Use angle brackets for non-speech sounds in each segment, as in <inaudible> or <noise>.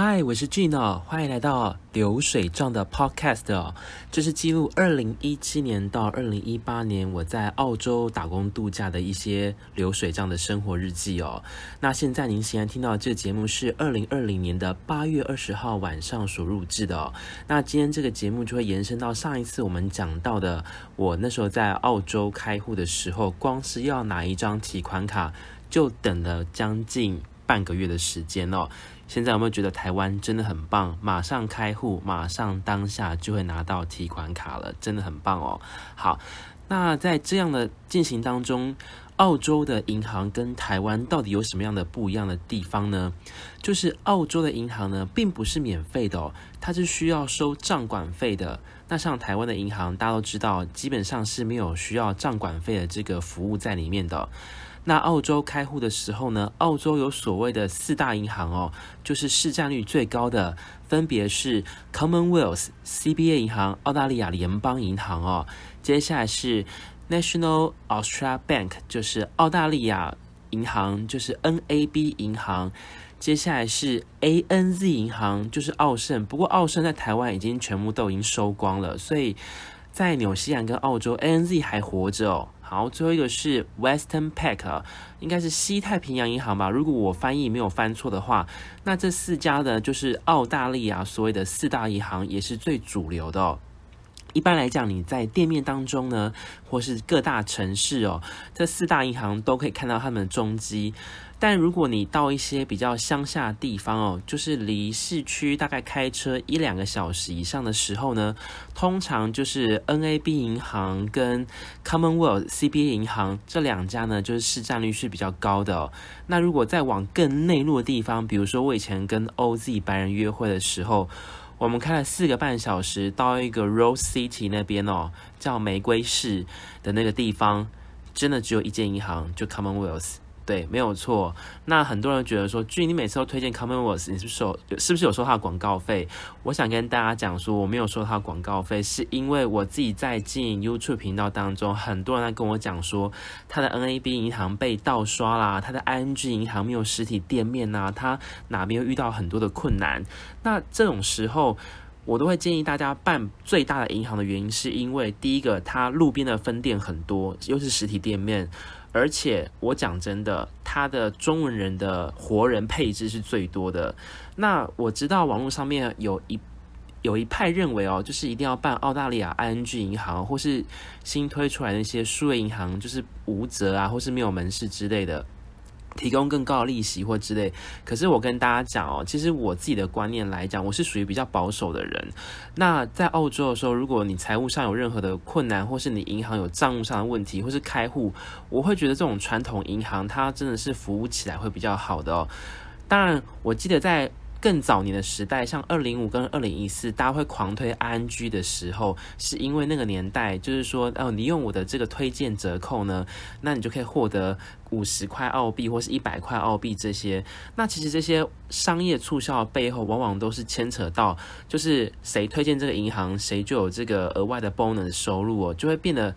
嗨，我是 Gene，欢迎来到流水账的 Podcast 哦。这是记录二零一七年到二零一八年我在澳洲打工度假的一些流水账的生活日记哦。那现在您现在听到这个节目是二零二零年的八月二十号晚上所录制的哦。那今天这个节目就会延伸到上一次我们讲到的，我那时候在澳洲开户的时候，光是要拿一张提款卡，就等了将近半个月的时间哦。现在有没有觉得台湾真的很棒？马上开户，马上当下就会拿到提款卡了，真的很棒哦。好，那在这样的进行当中，澳洲的银行跟台湾到底有什么样的不一样的地方呢？就是澳洲的银行呢，并不是免费的哦，它是需要收账管费的。那像台湾的银行，大家都知道，基本上是没有需要账管费的这个服务在里面的。那澳洲开户的时候呢，澳洲有所谓的四大银行哦，就是市占率最高的，分别是 Commonwealth、CBA 银行、澳大利亚联邦银行哦。接下来是 National Australia Bank，就是澳大利亚银行，就是 NAB 银行。接下来是 ANZ 银行，就是澳盛。不过澳盛在台湾已经全部都已经收光了，所以在纽西兰跟澳洲 ANZ 还活着哦。好，最后一个是 Western Pac，应该是西太平洋银行吧？如果我翻译没有翻错的话，那这四家呢，就是澳大利亚所谓的四大银行，也是最主流的。一般来讲，你在店面当中呢，或是各大城市哦，这四大银行都可以看到他们的踪迹。但如果你到一些比较乡下地方哦，就是离市区大概开车一两个小时以上的时候呢，通常就是 NAB 银行跟 Commonwealth CBA 银行这两家呢，就是市占率是比较高的哦。那如果再往更内陆的地方，比如说我以前跟 OZ 白人约会的时候，我们开了四个半小时到一个 Rose City 那边哦，叫玫瑰市的那个地方，真的只有一间银行，就 Commonwealth。对，没有错。那很多人觉得说，据你每次都推荐 Commonwealth，你是不是有是不是有收他的广告费？我想跟大家讲说，我没有收他的广告费，是因为我自己在经营 YouTube 频道当中，很多人在跟我讲说，他的 NAB 银行被盗刷啦，他的 ING 银行没有实体店面呐，他哪边又遇到很多的困难。那这种时候，我都会建议大家办最大的银行的原因，是因为第一个，它路边的分店很多，又是实体店面。而且我讲真的，他的中文人的活人配置是最多的。那我知道网络上面有一有一派认为哦，就是一定要办澳大利亚 ING 银行，或是新推出来那些数位银行，就是无责啊，或是没有门市之类的。提供更高的利息或之类，可是我跟大家讲哦，其实我自己的观念来讲，我是属于比较保守的人。那在澳洲的时候，如果你财务上有任何的困难，或是你银行有账务上的问题，或是开户，我会觉得这种传统银行它真的是服务起来会比较好的哦。当然，我记得在。更早年的时代，像二零五跟二零一四，大家会狂推 ING 的时候，是因为那个年代就是说，哦，你用我的这个推荐折扣呢，那你就可以获得五十块澳币或是一百块澳币这些。那其实这些商业促销背后，往往都是牵扯到，就是谁推荐这个银行，谁就有这个额外的 bonus 收入哦，就会变得。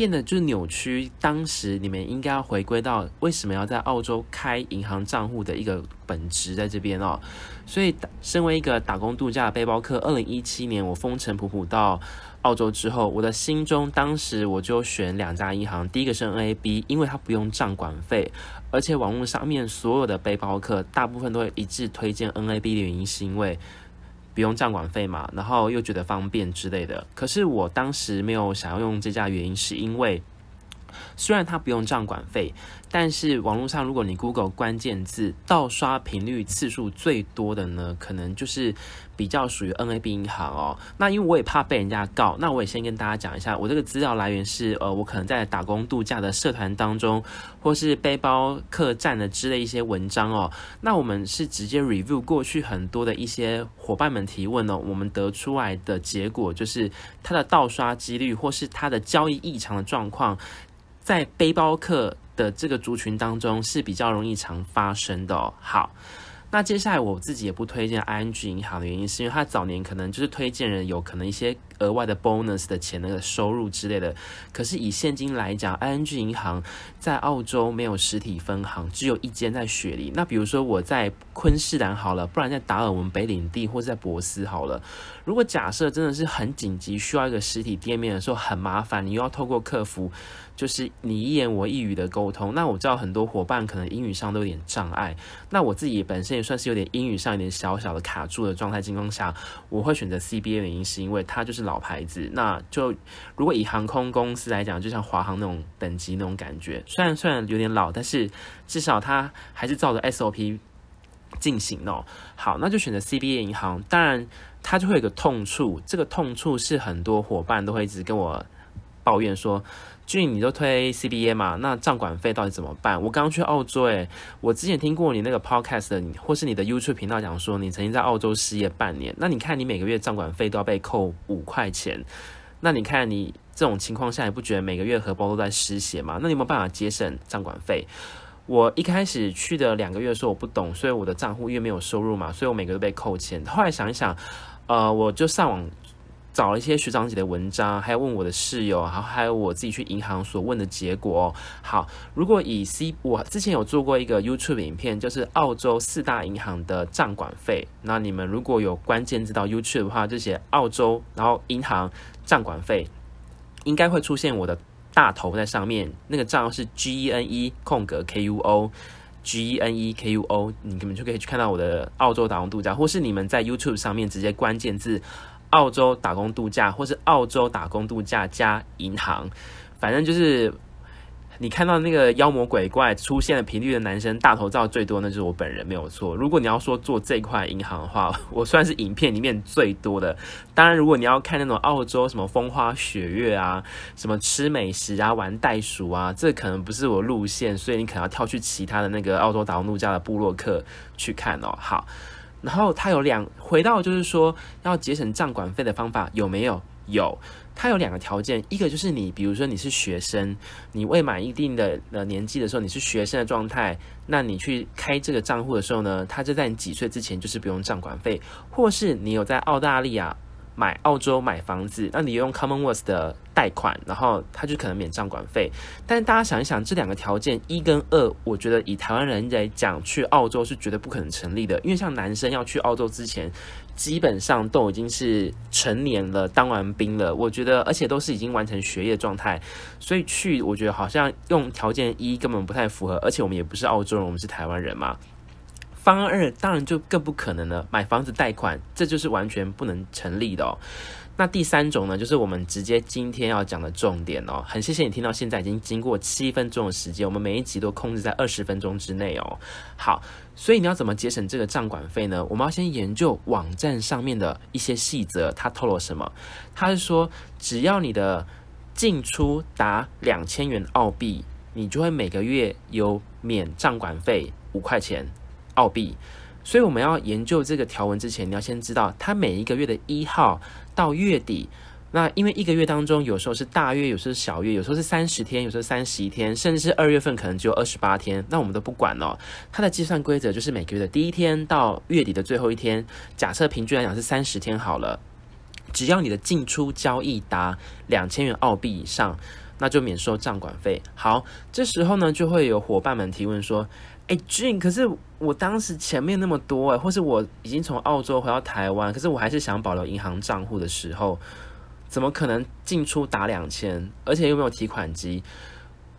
变得就是扭曲，当时你们应该要回归到为什么要在澳洲开银行账户的一个本质在这边哦。所以，身为一个打工度假的背包客，二零一七年我风尘仆仆到澳洲之后，我的心中当时我就选两家银行，第一个是 NAB，因为它不用账管费，而且网络上面所有的背包客大部分都会一致推荐 NAB 的原因是因为。不用账管费嘛，然后又觉得方便之类的。可是我当时没有想要用这家原因，是因为虽然它不用账管费。但是网络上，如果你 Google 关键字盗刷频率次数最多的呢，可能就是比较属于 NAB 银行哦。那因为我也怕被人家告，那我也先跟大家讲一下，我这个资料来源是呃，我可能在打工度假的社团当中，或是背包客栈的之类一些文章哦。那我们是直接 review 过去很多的一些伙伴们提问哦，我们得出来的结果就是它的盗刷几率或是它的交易异常的状况，在背包客的这个族群当中是比较容易常发生的哦。好，那接下来我自己也不推荐 ING 银行的原因，是因为它早年可能就是推荐人有可能一些额外的 bonus 的钱，那个收入之类的。可是以现金来讲，ING 银行在澳洲没有实体分行，只有一间在雪梨。那比如说我在昆士兰好了，不然在达尔文北领地或者在博斯好了。如果假设真的是很紧急，需要一个实体店面的时候，很麻烦，你又要透过客服，就是你一言我一语的沟通。那我知道很多伙伴可能英语上都有点障碍，那我自己本身也算是有点英语上有点小小的卡住的状态情况下，我会选择 CBA 的原因是因为它就是老牌子。那就如果以航空公司来讲，就像华航那种等级那种感觉，虽然虽然有点老，但是至少它还是照着 SOP 进行哦。好，那就选择 CBA 银行。当然，它就会有个痛处，这个痛处是很多伙伴都会一直跟我抱怨说。俊，你都推 CBA 嘛？那账管费到底怎么办？我刚刚去澳洲，诶，我之前听过你那个 podcast，或是你的 YouTube 频道讲说，你曾经在澳洲失业半年。那你看，你每个月账管费都要被扣五块钱。那你看，你这种情况下，你不觉得每个月荷包都在失血吗？那你有没有办法节省账管费？我一开始去的两个月说我不懂，所以我的账户因为没有收入嘛，所以我每个月被扣钱。后来想一想，呃，我就上网。找了一些学长姐的文章，还有问我的室友，然后还有我自己去银行所问的结果。好，如果以 C，我之前有做过一个 YouTube 影片，就是澳洲四大银行的账管费。那你们如果有关键字到 YouTube 的话，就写澳洲，然后银行账管费，应该会出现我的大头在上面。那个账是 G E N E 空格 K U O，G E N E K U O，你根本就可以去看到我的澳洲打工度假，或是你们在 YouTube 上面直接关键字。澳洲打工度假，或是澳洲打工度假加银行，反正就是你看到那个妖魔鬼怪出现的频率的男生，大头照最多，那就是我本人没有错。如果你要说做这块银行的话，<laughs> 我算是影片里面最多的。当然，如果你要看那种澳洲什么风花雪月啊，什么吃美食啊，玩袋鼠啊，这可能不是我路线，所以你可能要跳去其他的那个澳洲打工度假的部落客去看哦。好。然后他有两，回到就是说要节省账管费的方法有没有？有，他有两个条件，一个就是你，比如说你是学生，你未满一定的呃年纪的时候，你是学生的状态，那你去开这个账户的时候呢，他就在你几岁之前就是不用账管费，或是你有在澳大利亚。买澳洲买房子，那你用 Commonwealth 的贷款，然后他就可能免账管费。但是大家想一想，这两个条件一跟二，我觉得以台湾人来讲，去澳洲是绝对不可能成立的。因为像男生要去澳洲之前，基本上都已经是成年了，当完兵了。我觉得，而且都是已经完成学业状态，所以去，我觉得好像用条件一根本不太符合。而且我们也不是澳洲人，我们是台湾人嘛。方案二当然就更不可能了，买房子贷款，这就是完全不能成立的哦。那第三种呢，就是我们直接今天要讲的重点哦。很谢谢你听到现在已经经过七分钟的时间，我们每一集都控制在二十分钟之内哦。好，所以你要怎么节省这个账管费呢？我们要先研究网站上面的一些细则，它透露什么？它是说，只要你的进出达两千元澳币，你就会每个月有免账管费五块钱。澳币，所以我们要研究这个条文之前，你要先知道它每一个月的一号到月底。那因为一个月当中，有时候是大月，有时候是小月，有时候是三十天，有时候三十一天，甚至是二月份可能只有二十八天。那我们都不管哦。它的计算规则就是每个月的第一天到月底的最后一天，假设平均来讲是三十天好了。只要你的进出交易达两千元澳币以上，那就免收账管费。好，这时候呢，就会有伙伴们提问说。哎俊可是我当时前面那么多哎，或是我已经从澳洲回到台湾，可是我还是想保留银行账户的时候，怎么可能进出打两千，而且又没有提款机？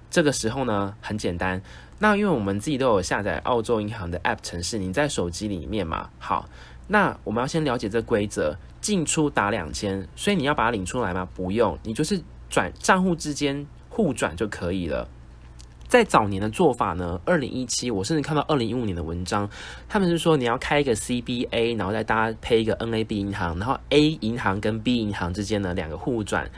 这个时候呢，很简单，那因为我们自己都有下载澳洲银行的 App 程式，你在手机里面嘛。好，那我们要先了解这规则，进出打两千，所以你要把它领出来吗？不用，你就是转账户之间互转就可以了。在早年的做法呢，二零一七，我甚至看到二零一五年的文章，他们是说你要开一个 CBA，然后再搭配一个 NAB 银行，然后 A 银行跟 B 银行之间呢两个互转，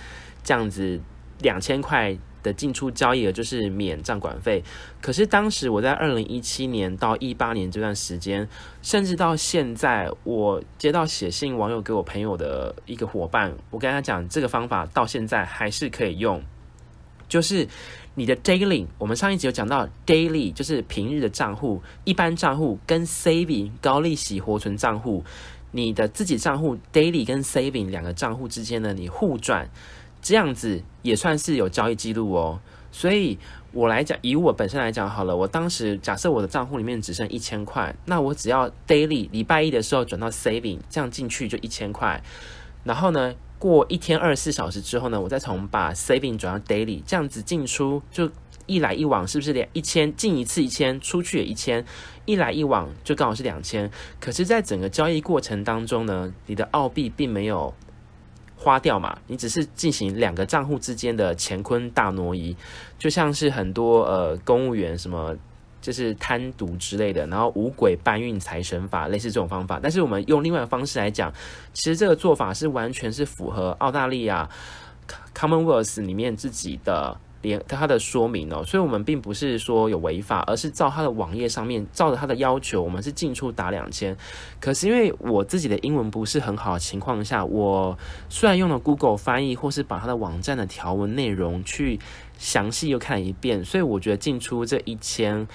这样子两千块的进出交易额就是免账管费。可是当时我在二零一七年到一八年这段时间，甚至到现在，我接到写信网友给我朋友的一个伙伴，我跟他讲这个方法到现在还是可以用，就是。你的 daily，我们上一集有讲到 daily，就是平日的账户、一般账户跟 saving 高利息活存账户，你的自己账户 daily 跟 saving 两个账户之间呢，你互转，这样子也算是有交易记录哦。所以我来讲，以我本身来讲好了，我当时假设我的账户里面只剩一千块，那我只要 daily 礼拜一的时候转到 saving，这样进去就一千块。然后呢，过一天二十四小时之后呢，我再从把 saving 转到 daily，这样子进出就一来一往，是不是两一千进一次一千，出去也一千，一来一往就刚好是两千。可是，在整个交易过程当中呢，你的澳币并没有。花掉嘛，你只是进行两个账户之间的乾坤大挪移，就像是很多呃公务员什么就是贪渎之类的，然后五鬼搬运财神法类似这种方法。但是我们用另外的方式来讲，其实这个做法是完全是符合澳大利亚 Commonwealth 里面自己的。连他的说明哦，所以我们并不是说有违法，而是照他的网页上面照着他的要求，我们是进出打两千。可是因为我自己的英文不是很好的情况下，我虽然用了 Google 翻译，或是把他的网站的条文内容去详细又看了一遍，所以我觉得进出这一千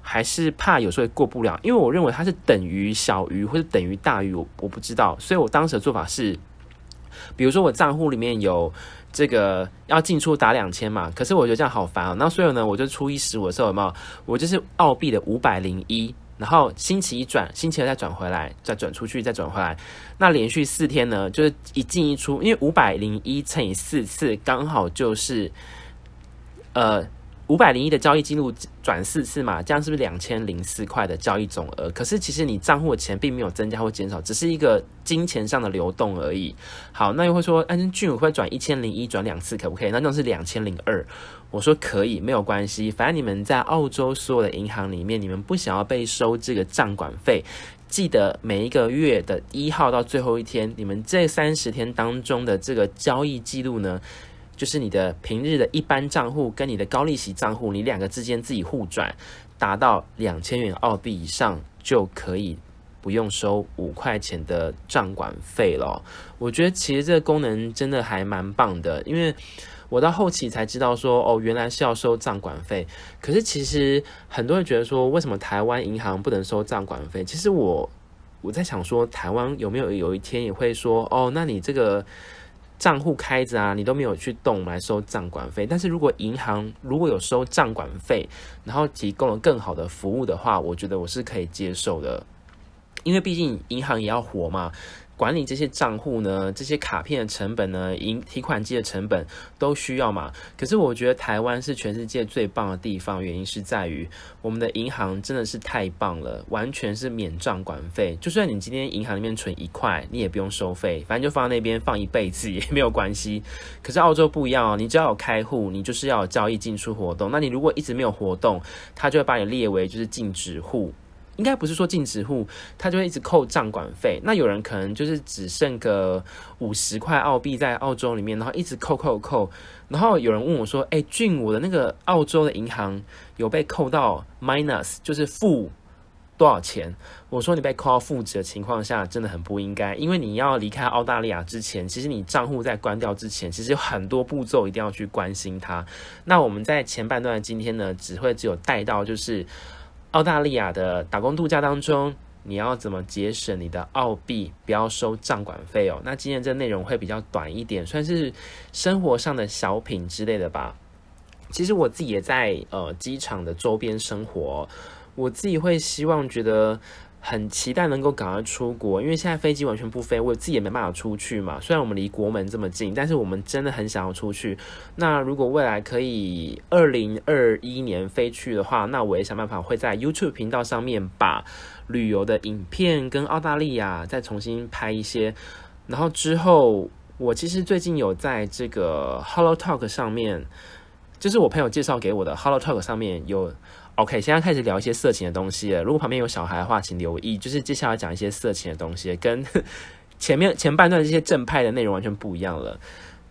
还是怕有时候过不了，因为我认为它是等于小于或者等于大于我我不知道，所以我当时的做法是，比如说我账户里面有。这个要进出打两千嘛，可是我觉得这样好烦啊。那所以呢，我就初一十五的时候有没有？我就是澳币的五百零一，然后星期一转，星期二再转回来，再转出去，再转回来。那连续四天呢，就是一进一出，因为五百零一乘以四次，刚好就是呃。五百零一的交易记录转四次嘛，这样是不是两千零四块的交易总额？可是其实你账户的钱并没有增加或减少，只是一个金钱上的流动而已。好，那又会说，安俊武会转一千零一转两次可不可以？那就是两千零二。我说可以，没有关系，反正你们在澳洲所有的银行里面，你们不想要被收这个账管费，记得每一个月的一号到最后一天，你们这三十天当中的这个交易记录呢，就是你的平日的一般账户跟你的高利息账户，你两个之间自己互转，达到两千元澳币以上就可以不用收五块钱的账管费了。我觉得其实这个功能真的还蛮棒的，因为我到后期才知道说，哦，原来是要收账管费。可是其实很多人觉得说，为什么台湾银行不能收账管费？其实我我在想说，台湾有没有有一天也会说，哦，那你这个。账户开着啊，你都没有去动来收账管费。但是如果银行如果有收账管费，然后提供了更好的服务的话，我觉得我是可以接受的，因为毕竟银行也要活嘛。管理这些账户呢，这些卡片的成本呢，银提款机的成本都需要嘛。可是我觉得台湾是全世界最棒的地方，原因是在于我们的银行真的是太棒了，完全是免账管费。就算你今天银行里面存一块，你也不用收费，反正就放在那边放一辈子 <laughs> 也没有关系。可是澳洲不一样哦，你只要有开户，你就是要有交易进出活动。那你如果一直没有活动，它就会把你列为就是禁止户。应该不是说禁止户，他就会一直扣账管费。那有人可能就是只剩个五十块澳币在澳洲里面，然后一直扣扣扣。然后有人问我说：“哎、俊，我的那个澳洲的银行有被扣到 minus，就是负多少钱？”我说：“你被扣到负值的情况下，真的很不应该，因为你要离开澳大利亚之前，其实你账户在关掉之前，其实有很多步骤一定要去关心它。那我们在前半段今天呢，只会只有带到就是。”澳大利亚的打工度假当中，你要怎么节省你的澳币，不要收账管费哦？那今天这内容会比较短一点，算是生活上的小品之类的吧。其实我自己也在呃机场的周边生活，我自己会希望觉得。很期待能够赶快出国，因为现在飞机完全不飞，我自己也没办法出去嘛。虽然我们离国门这么近，但是我们真的很想要出去。那如果未来可以二零二一年飞去的话，那我也想办法会在 YouTube 频道上面把旅游的影片跟澳大利亚再重新拍一些。然后之后，我其实最近有在这个 Hello Talk 上面，就是我朋友介绍给我的 Hello Talk 上面有。OK，现在开始聊一些色情的东西。如果旁边有小孩的话，请留意。就是接下来讲一些色情的东西，跟 <laughs> 前面前半段这些正派的内容完全不一样了。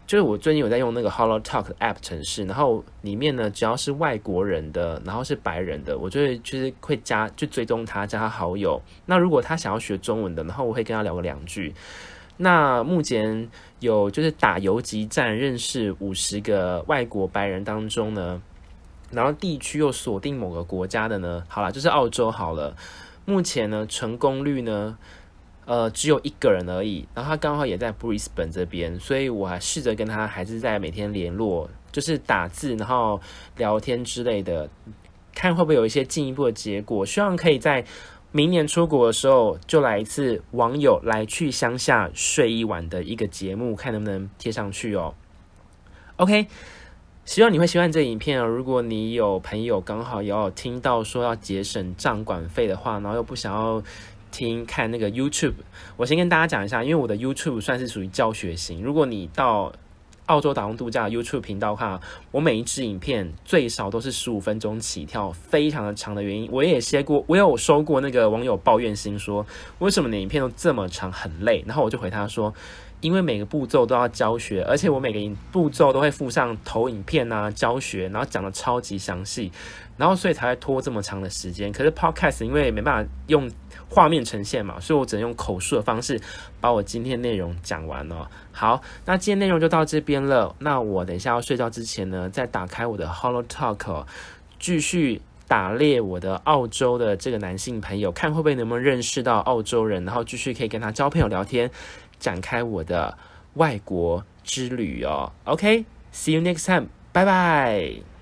就是我最近有在用那个 Hello Talk App 程式，然后里面呢，只要是外国人的，然后是白人的，我就会就是会加就追踪他，加他好友。那如果他想要学中文的，然后我会跟他聊个两句。那目前有就是打游击战认识五十个外国白人当中呢。然后地区又锁定某个国家的呢？好了，就是澳洲好了。目前呢，成功率呢呃，只有一个人而已。然后他刚好也在 Brisbane 这边，所以我还试着跟他还是在每天联络，就是打字，然后聊天之类的，看会不会有一些进一步的结果。希望可以在明年出国的时候就来一次网友来去乡下睡一晚的一个节目，看能不能贴上去哦。OK。希望你会喜欢这影片哦。如果你有朋友刚好也有听到说要节省账管费的话，然后又不想要听看那个 YouTube，我先跟大家讲一下，因为我的 YouTube 算是属于教学型。如果你到澳洲打工度假的 YouTube 频道看，我每一支影片最少都是十五分钟起跳，非常的长的原因，我也写过，我有收过那个网友抱怨心说，为什么你影片都这么长，很累？然后我就回他说。因为每个步骤都要教学，而且我每个步骤都会附上投影片啊，教学，然后讲得超级详细，然后所以才会拖这么长的时间。可是 Podcast 因为没办法用画面呈现嘛，所以我只能用口述的方式把我今天内容讲完了。好，那今天内容就到这边了。那我等一下要睡觉之前呢，再打开我的 Hello Talk，继续打猎我的澳洲的这个男性朋友，看会不会能不能认识到澳洲人，然后继续可以跟他交朋友聊天。展开我的外国之旅哦，OK，See you next time，拜拜。